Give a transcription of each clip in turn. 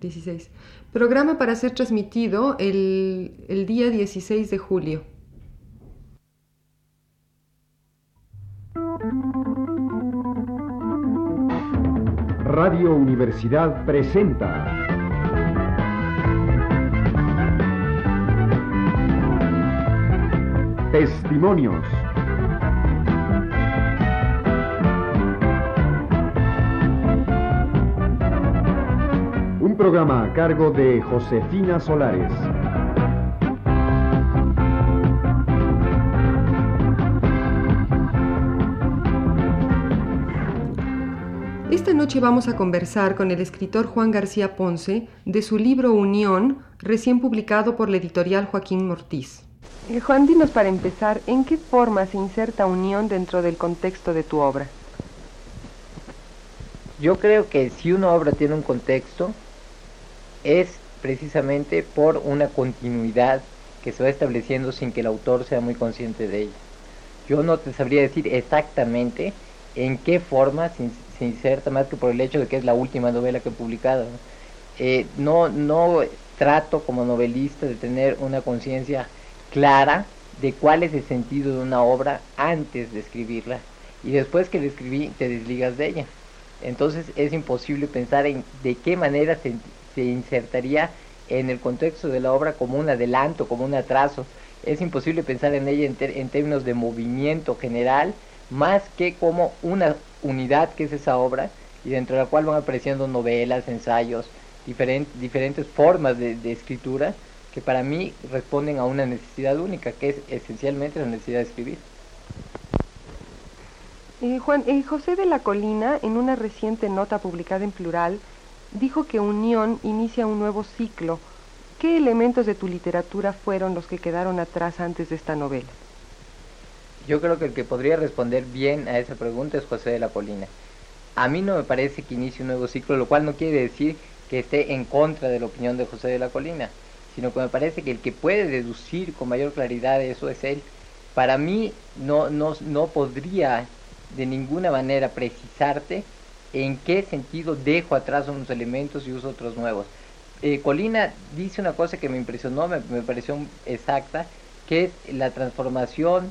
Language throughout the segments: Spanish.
16. Programa para ser transmitido el, el día 16 de julio. Radio Universidad presenta Testimonios. Un programa a cargo de Josefina Solares. Esta noche vamos a conversar con el escritor Juan García Ponce de su libro Unión, recién publicado por la editorial Joaquín Mortiz. Eh, Juan, dinos para empezar, ¿en qué forma se inserta unión dentro del contexto de tu obra? Yo creo que si una obra tiene un contexto, es precisamente por una continuidad que se va estableciendo sin que el autor sea muy consciente de ella. Yo no te sabría decir exactamente en qué forma se, inserta, más que por el hecho de que es la última novela que he publicado. Eh, no, no trato como novelista de tener una conciencia clara de cuál es el sentido de una obra antes de escribirla y después que la escribí te desligas de ella. Entonces es imposible pensar en de qué manera se, se insertaría en el contexto de la obra como un adelanto, como un atraso. Es imposible pensar en ella en, en términos de movimiento general, más que como una unidad que es esa obra y dentro de la cual van apareciendo novelas, ensayos, diferentes formas de, escritura que para mí responden a una necesidad única, que es esencialmente la necesidad de escribir. Eh, Juan, eh, José de la Colina, en una reciente nota publicada en plural, dijo que Unión inicia un nuevo ciclo. ¿Qué elementos de tu literatura fueron los que quedaron atrás antes de esta novela? Yo creo que el que podría responder bien a esa pregunta es José de la Colina. A mí no me parece que inicie un nuevo ciclo, lo cual no quiere decir que esté en contra de la opinión de José de la Colina sino que me parece que el que puede deducir con mayor claridad eso es él. Para mí no, no, no podría de ninguna manera precisarte en qué sentido dejo atrás unos elementos y uso otros nuevos. Eh, Colina dice una cosa que me impresionó, me, pareció exacta, que es la transformación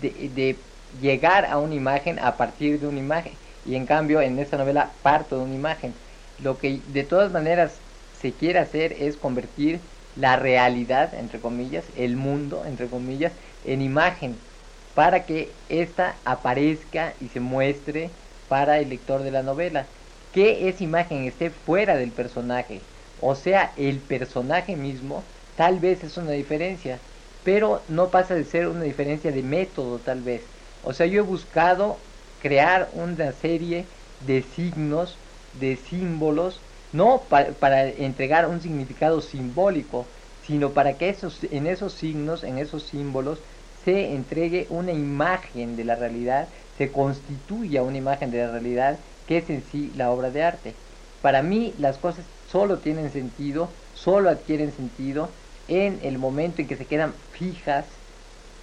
de, de, llegar a una imagen a partir de una imagen. Y en cambio en esta novela parto de una imagen. Lo que de todas maneras se quiere hacer es convertir la realidad, entre comillas, el mundo, entre comillas, en imagen, para que ésta aparezca y se muestre para el lector de la novela. Que esa imagen esté fuera del personaje, o sea, el personaje mismo, tal vez es una diferencia, pero no pasa de ser una diferencia de método, tal vez. O sea, yo he buscado crear una serie de signos, de símbolos, no para entregar un significado simbólico, sino para que esos, en esos signos, en esos símbolos, se entregue una imagen de la realidad, se constituya una imagen de la realidad que es en sí la obra de arte. Para mí las cosas solo tienen sentido, solo adquieren sentido en el momento en que se quedan fijas,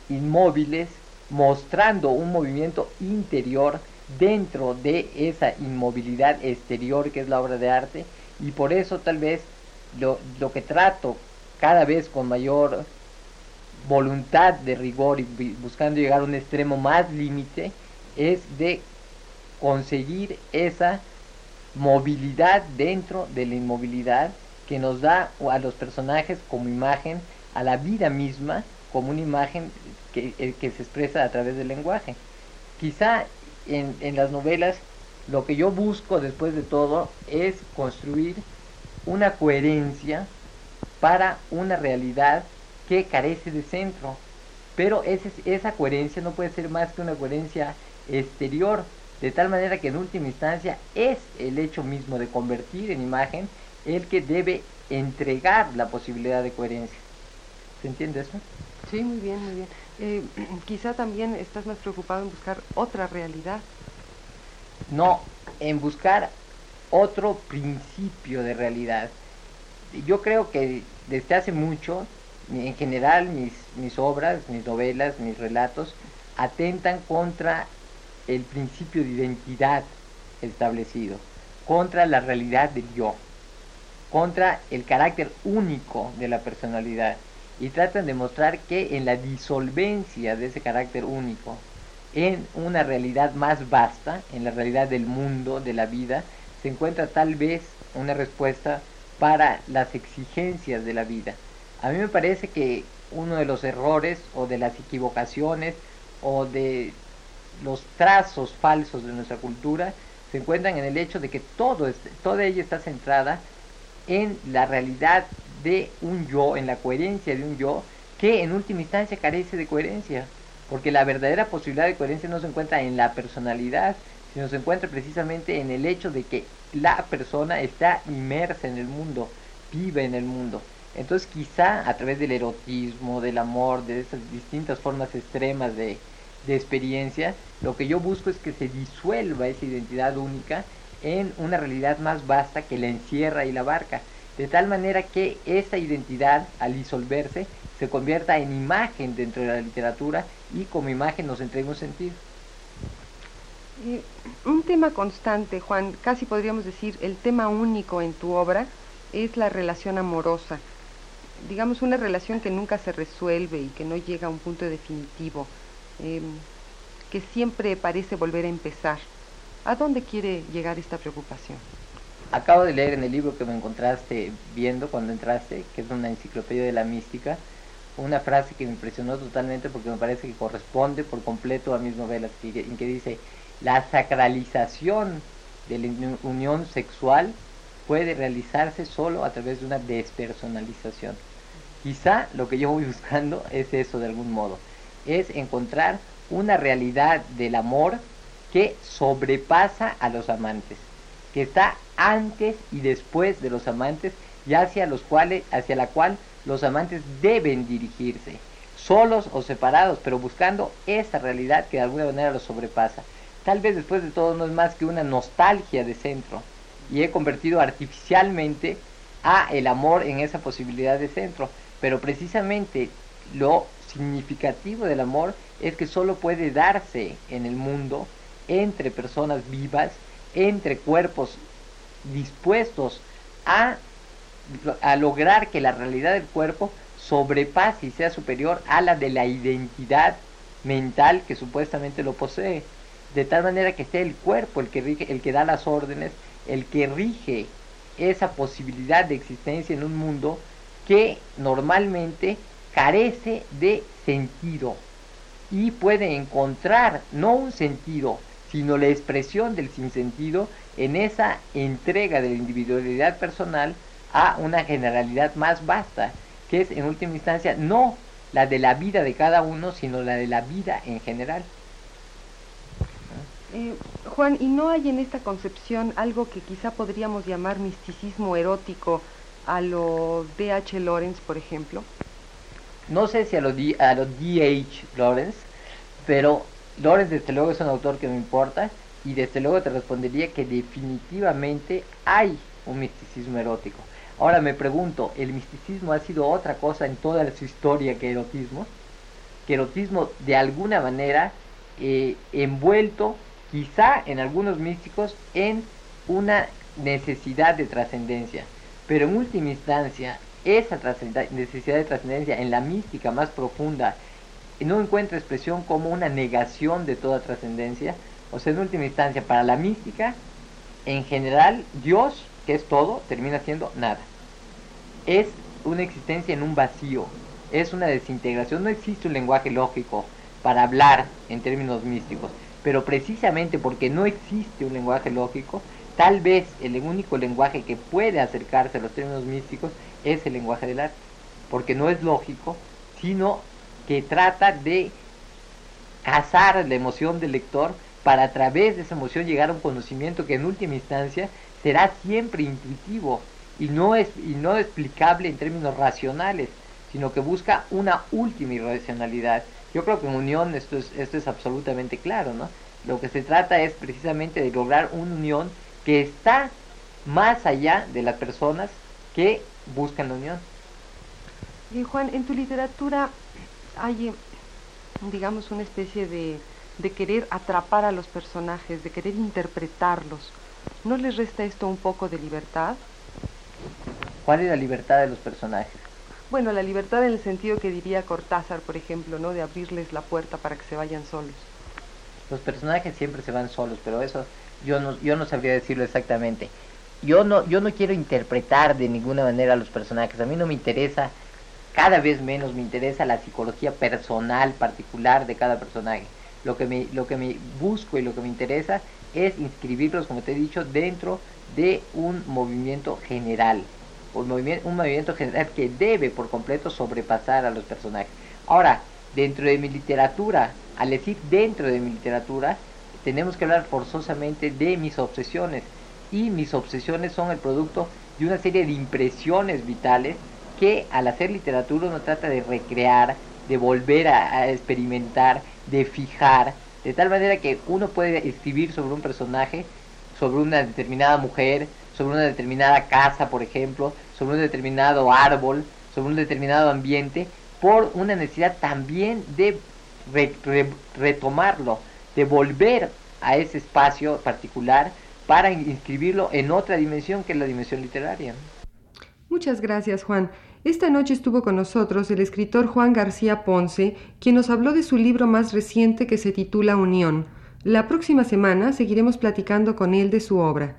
inmóviles, mostrando un movimiento interior dentro de esa inmovilidad exterior que es la obra de arte y por eso tal vez lo, lo que trato cada vez con mayor voluntad de rigor y buscando llegar a un extremo más límite es de conseguir esa movilidad dentro de la inmovilidad que nos da a los personajes como imagen, a la vida misma como una imagen que, eh, que se expresa a través del lenguaje. Quizá en, las novelas lo que yo busco después de todo es construir una coherencia para una realidad que carece de centro. Pero ese, esa coherencia no puede ser más que una coherencia exterior, de tal manera que en última instancia es el hecho mismo de convertir en imagen el que debe entregar la posibilidad de coherencia. ¿Se entiende eso? Sí, muy bien, muy bien. Eh, quizá también estás más preocupado en buscar otra realidad no en buscar otro principio de realidad. Yo creo que desde hace mucho, en general, mis, mis obras, mis novelas, mis relatos, atentan contra el principio de identidad establecido, contra la realidad del yo. contra el carácter único de la personalidad y tratan de mostrar que en la disolvencia de ese carácter único, en una realidad más vasta, en la realidad del mundo, de la vida, se encuentra tal vez una respuesta para las exigencias de la vida. A mí me parece que uno de los errores o de las equivocaciones o de los trazos falsos de nuestra cultura se encuentran en el hecho de que todo toda ella está centrada en la realidad de un yo, en la coherencia de un yo, que en última instancia carece de coherencia, porque la verdadera posibilidad de coherencia no se encuentra en la personalidad, sino se encuentra precisamente en el hecho de que la persona está inmersa en el mundo, vive en el mundo. Entonces quizá a través del erotismo, del amor, de esas distintas formas extremas de, de experiencia, lo que yo busco es que se disuelva esa identidad única en una realidad más vasta que la encierra y la abarca, de tal manera que esa identidad, al disolverse, se convierta en imagen dentro de la literatura y como imagen nos entrega un sentido. un tema constante, Juan, casi podríamos decir el tema único en tu obra es la relación amorosa. Digamos, una relación que nunca se resuelve y que no llega a un punto definitivo, em, que siempre parece volver a empezar. ¿A dónde quiere llegar esta preocupación? Acabo de leer en el libro que me encontraste viendo cuando entraste, que es una enciclopedia de la mística, una frase que me impresionó totalmente porque me parece que corresponde por completo a mis novelas, en que dice, la sacralización de la unión sexual puede realizarse solo a través de una despersonalización. Quizá lo que yo voy buscando es eso de algún modo, es encontrar una realidad del amor que sobrepasa a los amantes, que está antes y después de los amantes y hacia los cuales, hacia la cual los amantes deben dirigirse, solos o separados, pero buscando esa realidad que de alguna manera los sobrepasa. Tal vez después de todo no es más que una nostalgia de centro y he convertido artificialmente a el amor en esa posibilidad de centro, pero precisamente lo significativo del amor es que solo puede darse en el mundo entre personas vivas, entre cuerpos dispuestos a, a lograr que la realidad del cuerpo sobrepase y sea superior a la de la identidad mental que supuestamente lo posee. De tal manera que sea el cuerpo el que, rige, el que da las órdenes, el que rige esa posibilidad de existencia en un mundo que normalmente carece de sentido y puede encontrar no un sentido, sino la expresión del sinsentido en esa entrega de la individualidad personal a una generalidad más vasta, que es en última instancia no la de la vida de cada uno, sino la de la vida en general. Eh, Juan, ¿y no hay en esta concepción algo que quizá podríamos llamar misticismo erótico a lo D.H. Lawrence, por ejemplo? No sé si a lo, D, a D.H. Lawrence, pero Lawrence desde luego es un autor que me importa y desde luego te respondería que definitivamente hay un misticismo erótico. Ahora me pregunto, ¿el misticismo ha sido otra cosa en toda su historia que erotismo? Que erotismo de alguna manera eh, envuelto quizá en algunos místicos en una necesidad de trascendencia, pero en última instancia esa necesidad de trascendencia en la mística más profunda no encuentra expresión como una negación de toda trascendencia, o sea, en última instancia, para la mística, en general, Dios, que es todo, termina siendo nada. Es una existencia en un vacío, es una desintegración, no existe un lenguaje lógico para hablar en términos místicos. Pero precisamente porque no existe un lenguaje lógico, tal vez el único lenguaje que puede acercarse a los términos místicos es el lenguaje del arte. Porque no es lógico, sino que trata de cazar la emoción del lector para a través de esa emoción llegar a un conocimiento que en última instancia será siempre intuitivo y no es y no explicable en términos racionales, sino que busca una última irracionalidad. Yo creo que en unión esto es, esto es absolutamente claro, ¿no? Lo que se trata es precisamente de lograr una unión que está más allá de las personas que buscan la unión. Y Juan, en tu literatura hay, digamos, una especie de, de querer atrapar a los personajes, de querer interpretarlos. ¿No les resta esto un poco de libertad? ¿Cuál es la libertad de los personajes? Bueno, la libertad en el sentido que diría Cortázar, por ejemplo, ¿no? De abrirles la puerta para que se vayan solos. Los personajes siempre se van solos, pero eso yo no, yo no sabría decirlo exactamente. Yo no, yo no quiero interpretar de ninguna manera a los personajes. A mí no me interesa, cada vez menos me interesa la psicología personal particular de cada personaje. Lo que me, lo que me busco y lo que me interesa es inscribirlos, como te he dicho, dentro de un movimiento general. Un movimiento, un movimiento general que debe por completo sobrepasar a los personajes. Ahora, dentro de mi literatura, al decir dentro de mi literatura, tenemos que hablar forzosamente de mis obsesiones. Y mis obsesiones son el producto de una serie de impresiones vitales que al hacer literatura uno trata de recrear, de volver a, experimentar, de fijar, de tal manera que uno puede escribir sobre un personaje, sobre una determinada mujer, sobre una determinada casa, por ejemplo, sobre un determinado árbol, sobre un determinado ambiente, por una necesidad también de retomarlo, de volver a ese espacio particular para inscribirlo en otra dimensión que es la dimensión literaria. Muchas gracias, Juan. Esta noche estuvo con nosotros el escritor Juan García Ponce, quien nos habló de su libro más reciente que se titula Unión. La próxima semana seguiremos platicando con él de su obra.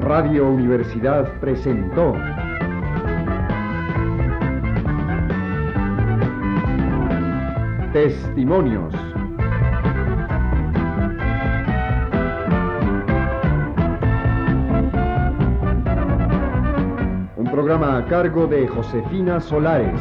Radio Universidad presentó Testimonios. Un programa a cargo de Josefina Solares.